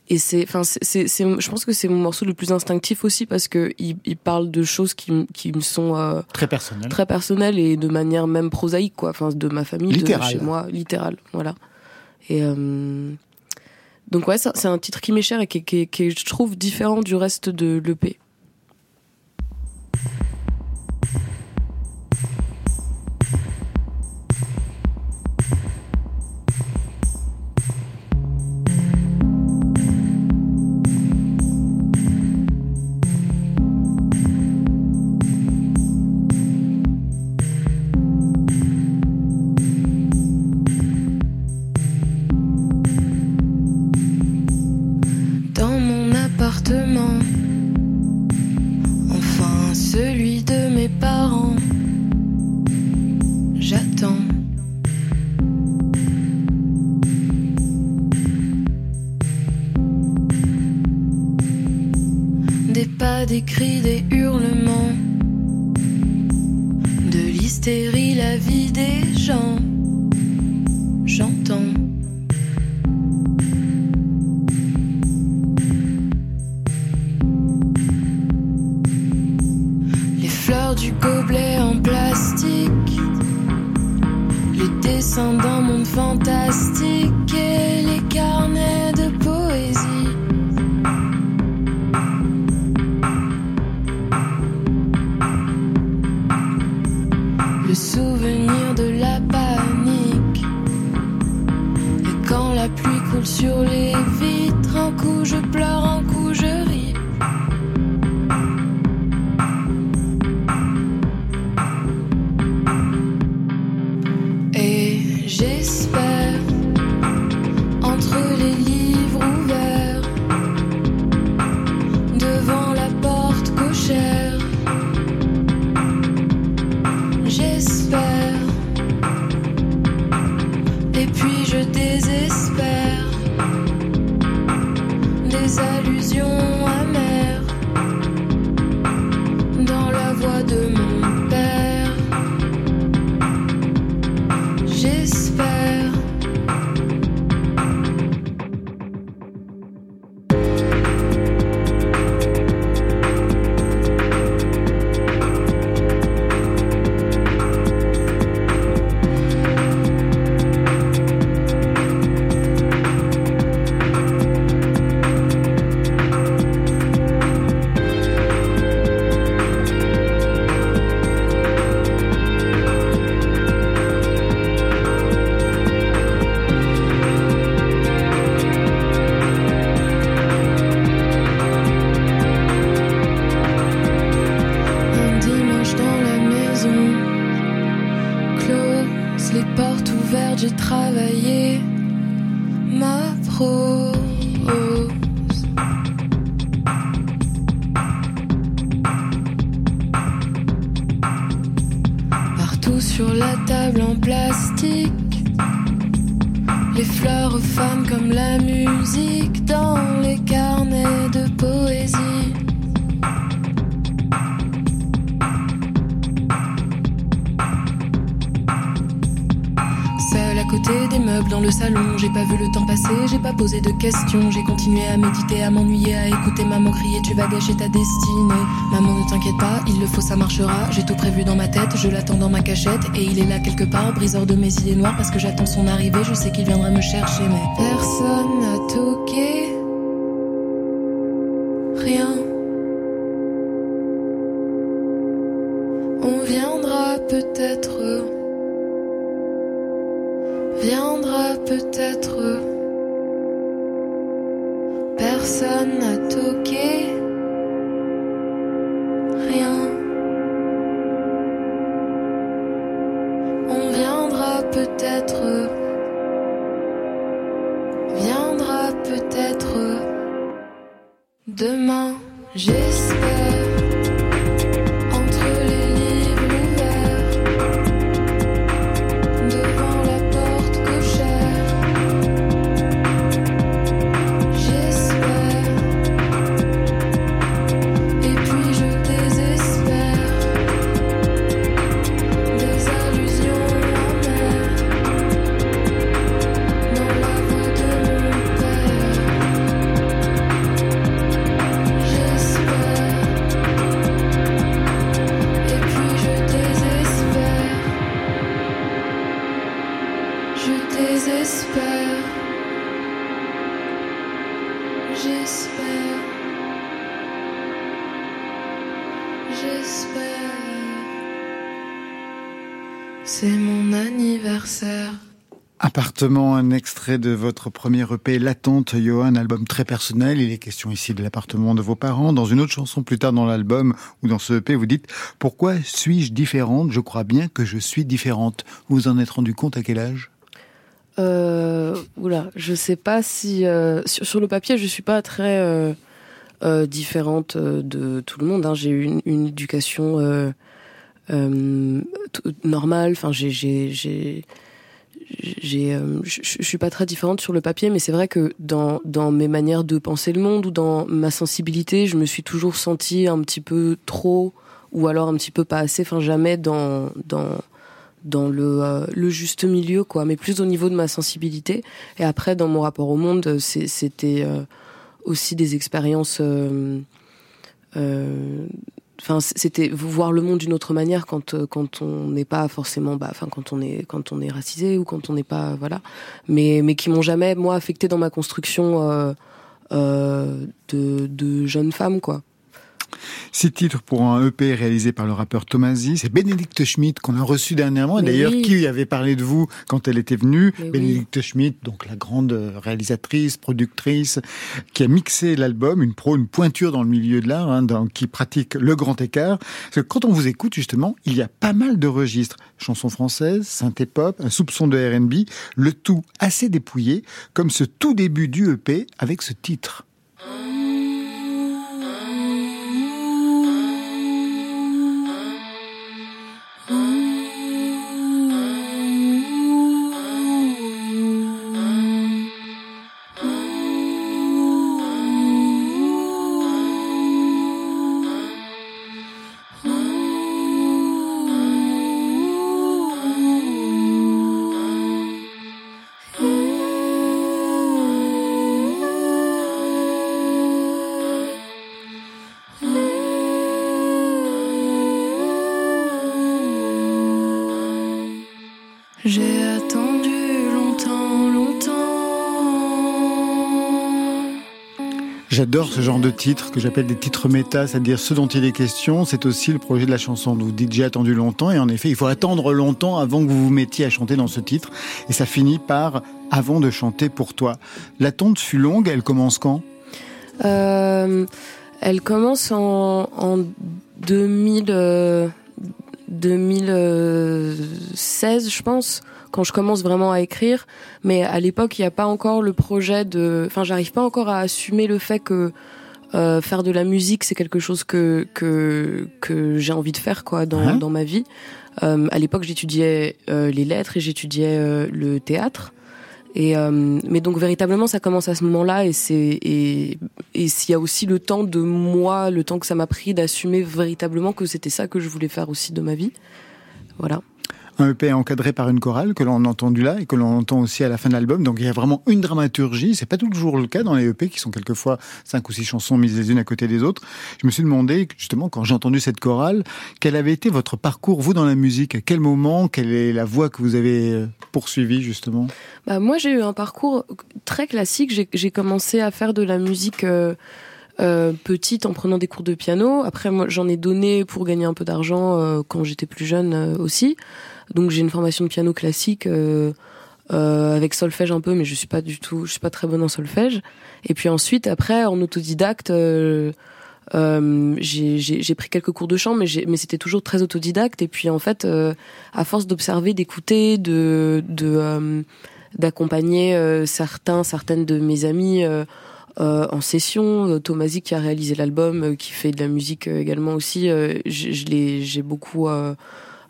et c'est, enfin, c'est, c'est, je pense que c'est mon morceau le plus instinctif aussi parce que il, il parle de choses qui, qui me sont euh, très personnelles, très personnelles et de manière même prosaïque, quoi. Enfin, de ma famille, littéral. de chez moi, littéral, voilà. Et euh, donc ouais, c'est un titre qui m'est cher et qui, qui, qui, je trouve différent du reste de l'EP. Le temps passer, j'ai pas posé de questions, j'ai continué à méditer, à m'ennuyer, à écouter maman crier, tu vas gâcher ta destinée. Maman ne t'inquiète pas, il le faut, ça marchera, j'ai tout prévu dans ma tête, je l'attends dans ma cachette, et il est là quelque part, briseur de mes idées noires, parce que j'attends son arrivée, je sais qu'il viendra me chercher, mais personne n'a toqué. Rien. Appartement, un extrait de votre premier EP Latente, Johan, album très personnel. Il est question ici de l'appartement de vos parents. Dans une autre chanson plus tard dans l'album ou dans ce EP, vous dites Pourquoi suis-je différente? Je crois bien que je suis différente. Vous en êtes rendu compte à quel âge? Euh, oula, je sais pas si euh, sur, le papier, je suis pas très euh, euh, différente de tout le monde. hein. J'ai eu une, une éducation normale. Enfin, j'ai j'ai euh, je suis pas très différente sur le papier, mais c'est vrai que dans dans mes manières de penser le monde ou dans ma sensibilité, je me suis toujours sentie un petit peu trop ou alors un petit peu pas assez. Enfin, jamais dans dans dans le, euh, le juste milieu, quoi, mais plus au niveau de ma sensibilité. Et après, dans mon rapport au monde, c'était euh, aussi des expériences. euh, euh, Enfin, c'était voir le monde d'une autre manière quand euh, quand on n'est pas forcément, bah, enfin quand on est quand on est racisé ou quand on n'est pas, voilà, mais mais qui m'ont jamais moi affecté dans ma construction euh, euh, de de jeune femme, quoi. Six titres pour un EP réalisé par le rappeur Tomasi. C'est Bénédicte Schmidt qu'on a reçu dernièrement. Et d'ailleurs, oui. qui avait parlé de vous quand elle était venue Mais oui. Bénédicte Schmidt, donc la grande réalisatrice, productrice, qui a mixé l'album, une pro, une pointure dans le milieu de l'art, hein, dans- qui pratique le grand écart. Parce que quand on vous écoute, justement, il y a pas mal de registres. Chansons françaises, synthé-pop, un soupçon de R&B, le tout assez dépouillé, comme ce tout début du EP avec ce titre. J'adore ce genre de titres que j'appelle des titres méta, c'est-à-dire ce dont il est question. C'est aussi le projet de la chanson vous dites j'ai attendu longtemps et en effet il faut attendre longtemps avant que vous vous mettiez à chanter dans ce titre et ça finit par avant de chanter pour toi. La tonte fut longue, elle commence quand? Euh, Elle commence en, en 2000, 2016 je pense quand je commence vraiment à écrire. Mais à l'époque, il n'y a pas encore le projet de. Enfin, j'arrive pas encore à assumer le fait que euh, faire de la musique, c'est quelque chose que que que j'ai envie de faire quoi dans hein dans ma vie. Euh, à l'époque, j'étudiais euh, les lettres et j'étudiais euh, le théâtre. Et euh, mais donc véritablement, ça commence à ce moment-là et c'est et et s'il y a aussi le temps de moi, le temps que ça m'a pris d'assumer véritablement que c'était ça que je voulais faire aussi de ma vie. Voilà un EP encadré par une chorale que l'on a entendu là et que l'on entend aussi à la fin de l'album. Donc il y a vraiment une dramaturgie. C'est pas toujours le cas dans les EP qui sont quelquefois cinq ou six chansons mises les unes à côté des autres. Je me suis demandé justement quand j'ai entendu cette chorale, quel avait été votre parcours vous dans la musique? À quel moment? Quelle est la voie que vous avez euh, poursuivie justement? Bah, moi j'ai eu un parcours très classique. J'ai commencé à faire de la musique. Euh... Euh, petite en prenant des cours de piano. Après, moi, j'en ai donné pour gagner un peu d'argent euh, quand j'étais plus jeune euh, aussi. Donc j'ai une formation de piano classique euh, euh, avec solfège un peu, mais je suis pas du tout, je suis pas très bonne en solfège. Et puis ensuite, après, en autodidacte, euh, euh j'ai pris quelques cours de chant, mais, mais c'était toujours très autodidacte. Et puis en fait, euh, à force d'observer, d'écouter, de d'accompagner certains, certaines de mes amis. Euh, en session. Thomasy qui a réalisé l'album, qui fait de la musique également aussi. je, j'ai beaucoup euh,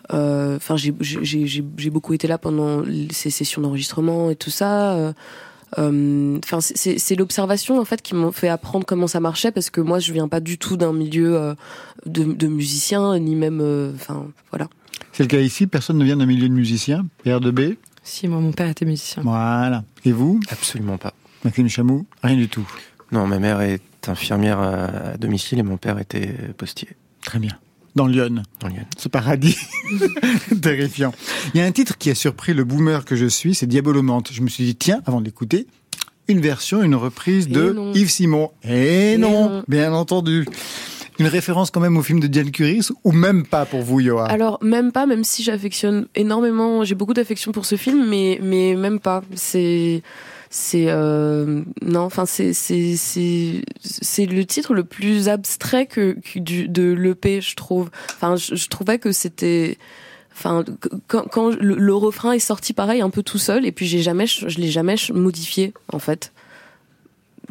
enfin, j'ai beaucoup été là pendant ces sessions d'enregistrement et tout ça. Euh, euh, enfin, c'est l'observation en fait qui m'a fait apprendre comment ça marchait parce que moi, je viens pas du tout d'un milieu de, de musiciens ni même, enfin, voilà. C'est le cas ici. Personne ne vient d'un milieu de musicien. Père de B. Si, moi, mon père était musicien. Voilà. Et vous? Absolument pas. Maxime Chamou Rien du tout. Non, ma mère est infirmière à domicile et mon père était postier. Très bien dans Lyon. Ce paradis terrifiant. Il y a un titre qui a surpris le boomer que je suis, c'est Diabolomante. Je me suis dit, tiens, avant d'écouter, une version, une reprise de Yves Simon. Et, non, bien entendu. Une référence quand même au film de Diane Curis ou même pas pour vous, Yoa? Alors même pas, même si j'affectionne énormément, j'ai beaucoup d'affection pour ce film, mais mais même pas. C'est c'est euh, non enfin c'est c'est c'est le titre le plus abstrait que, du de l'EP je trouve. Enfin je, trouvais que c'était enfin quand, quand le, refrain est sorti pareil un peu tout seul et puis j'ai jamais je, je l'ai jamais modifié en fait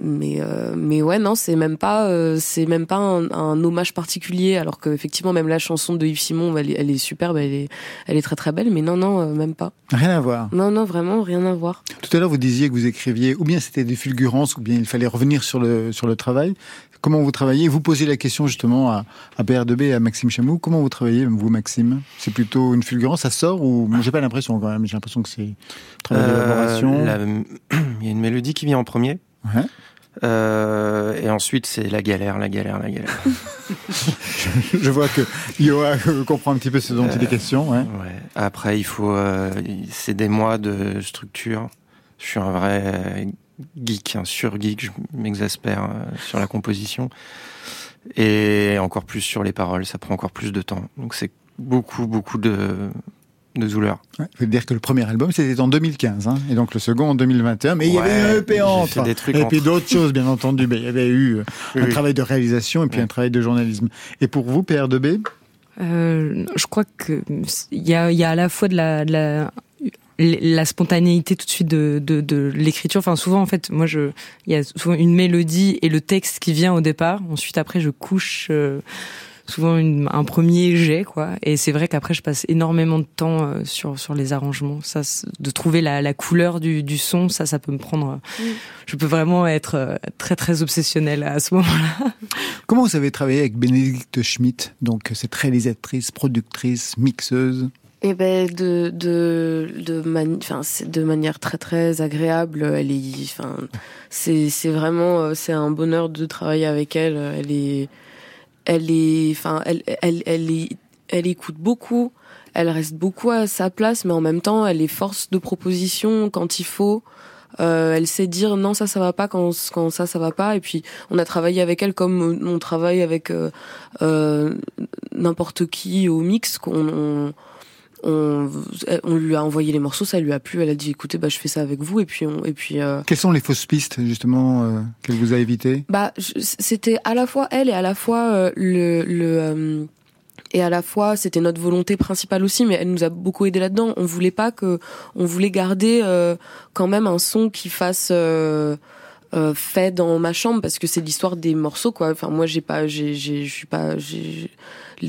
mais euh, mais ouais non c'est même pas euh, c'est même pas un, un, hommage particulier alors que effectivement même la chanson de Yves Simon elle, elle est superbe elle est elle est très très belle mais non non euh, même pas. Rien à voir. Non non vraiment rien à voir. Tout à l'heure vous disiez que vous écriviez ou bien c'était des fulgurances ou bien il fallait revenir sur le sur le travail. Comment vous travaillez? Vous posez la question justement à, à BR2B et à Maxime Chamou. Comment vous travaillez vous Maxime? C'est plutôt une fulgurance ça sort ou j'ai pas l'impression quand même. J'ai l'impression que c'est travail d'élaboration. il y a une mélodie qui vient en premier. Ouais. Euh, et ensuite, c'est la galère, la galère, la galère. je, vois que Yoa comprend un petit peu ce dont il est question. Ouais. ouais. Après, il faut. Euh, c'est des mois de structure. Je suis un vrai geek, un sur-geek. Je m'exaspère euh, sur la composition. Et encore plus sur les paroles. Ça prend encore plus de temps. Donc, c'est beaucoup, beaucoup de de Zouleur. Ouais, je veux dire que le premier album c'était en 2015, hein, et donc le second en 2021. Mais il y avait un EP entre, des trucs et puis d'autres choses bien entendu. Mais il y avait eu euh, un travail de réalisation et puis un travail de journalisme. Et pour vous, PR2B euh, Je crois que il y a, y a à la fois de la, de la la spontanéité tout de suite de, de, de l'écriture. Enfin, souvent, en fait, moi, je, il y a souvent une mélodie et le texte qui vient au départ. Ensuite, après, je couche euh, souvent une, un premier jet quoi. Et c'est vrai qu'après je passe énormément de temps euh, sur sur les arrangements. Ça de trouver la, la couleur du, du son ça ça peut me prendre mm. je peux vraiment être euh, très très obsessionnelle à ce moment-là. Comment vous avez travaillé avec Bénédicte Schmidt donc cette réalisatrice productrice mixeuse? Eh ben de de de enfin c'est de manière très très agréable. Elle est enfin c'est c'est vraiment euh, c'est un bonheur de travailler avec elle. Elle est elle est, enfin, elle, elle, elle, elle écoute beaucoup, elle reste beaucoup à sa place, mais en même temps, elle est force de proposition quand il faut. Euh, elle sait dire non ça ça va pas quand quand ça ça va pas et puis on a travaillé avec elle comme on travaille avec euh, euh, n'importe qui au mix qu'on on, on, lui a envoyé les morceaux, ça lui a plu. Elle a dit écoutez, bah je fais ça avec vous et puis on, et puis. Euh... Quelles sont les fausses pistes justement euh, qu'elle vous a évitées? Bah c'était à la fois elle et à la fois euh, le, le et à la fois c'était notre volonté principale aussi mais elle nous a beaucoup aidé là-dedans on voulait pas que on voulait garder euh, quand même un son qui fasse euh, euh, fait dans ma chambre parce que c'est l'histoire des morceaux quoi enfin moi j'ai pas j'ai je suis pas j'ai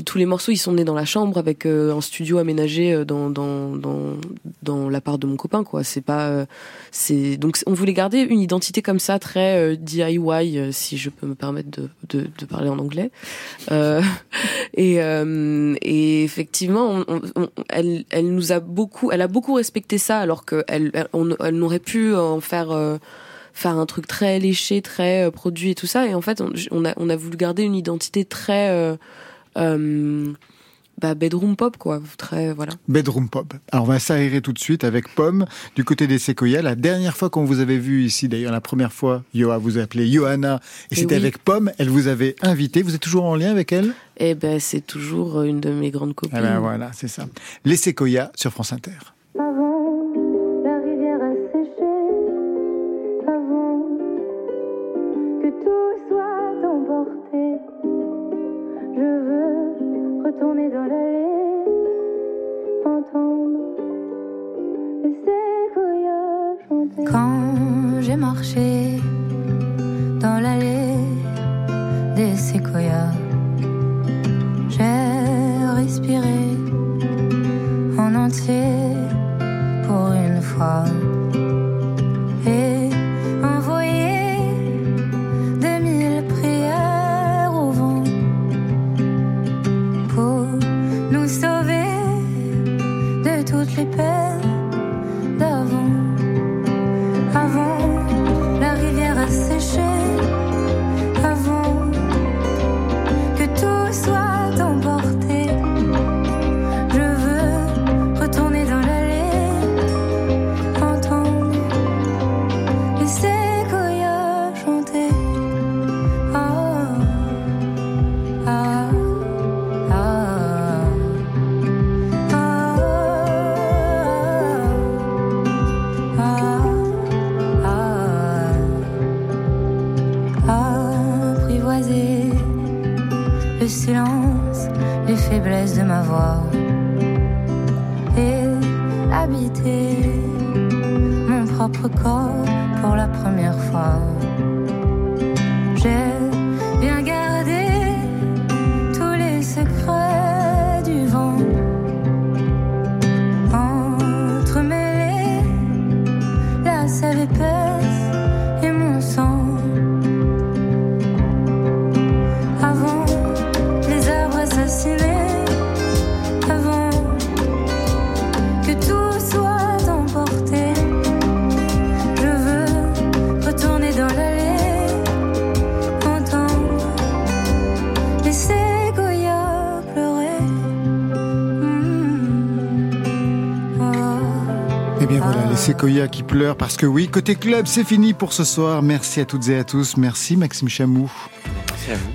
tous les morceaux ils sont nés dans la chambre avec euh, un studio aménagé euh, dans dans dans dans la part de mon copain quoi c'est pas euh, c'est donc on voulait garder une identité comme ça très DIY si je peux me permettre de de, de parler en anglais et et effectivement on, on, elle elle nous a beaucoup elle a beaucoup respecté ça alors que elle elle, elle n'aurait pu en faire faire un truc très léché, très produit et tout ça. Et en fait, on, a, on a voulu garder une identité très euh, bah, bedroom pop, quoi. Très, voilà. Bedroom pop. Alors, on va s'aérer tout de suite avec Pomme du côté des séquoias. La dernière fois qu'on vous avait vu ici, d'ailleurs, la première fois, Yoa vous appelait Johanna, et, c'était avec Pomme. Elle vous avait invité. Vous êtes toujours en lien avec elle? Eh ben, c'est toujours une de mes grandes copines. Ah ben voilà, c'est ça. Les séquoias sur France Inter. 学 Sequoia qui pleure parce que oui, côté club, c'est fini pour ce soir. Merci à toutes et à tous. Merci Maxime Chamou.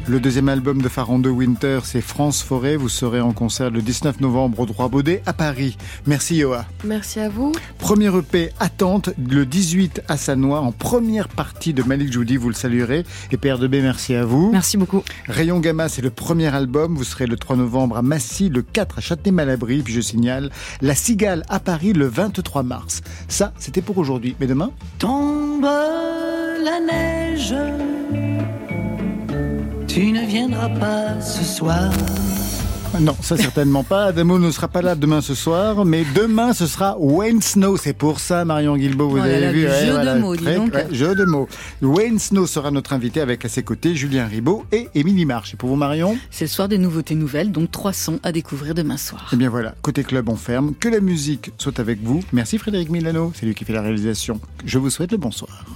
Le deuxième album de Faron Winter, c'est France Forêt. Vous serez en concert le 19 novembre au Droit Baudet à Paris. Merci Yoa. Merci à vous. Premier EP Attente le 18 à Sanois en première partie de Malik Judy. Vous le saluerez. Et Père de B, merci à vous. Merci beaucoup. Rayon Gamma, c'est le premier album. Vous serez le 3 novembre à Massy, le 4 à Châtenay-Malabry. Puis je signale La Cigale à Paris le 23 mars. Ça, c'était pour aujourd'hui. Mais demain? Tombe la neige tu ne viendras pas ce soir. Non, ça certainement pas. Adamo ne sera pas là demain ce soir, mais demain ce sera Wayne Snow. C'est pour ça, Marion Guilbault, vous oh avez vu. jeu de mots, dis donc. jeu de mots. Wayne Snow sera notre invité avec à ses côtés Julien Ribaud et Émilie March. Et pour vous, Marion C'est le soir des nouveautés nouvelles, donc trois sons à découvrir demain soir. Eh bien voilà, côté club, on ferme. Que la musique soit avec vous. Merci Frédéric Milano, c'est lui qui fait la réalisation. Je vous souhaite le bonsoir.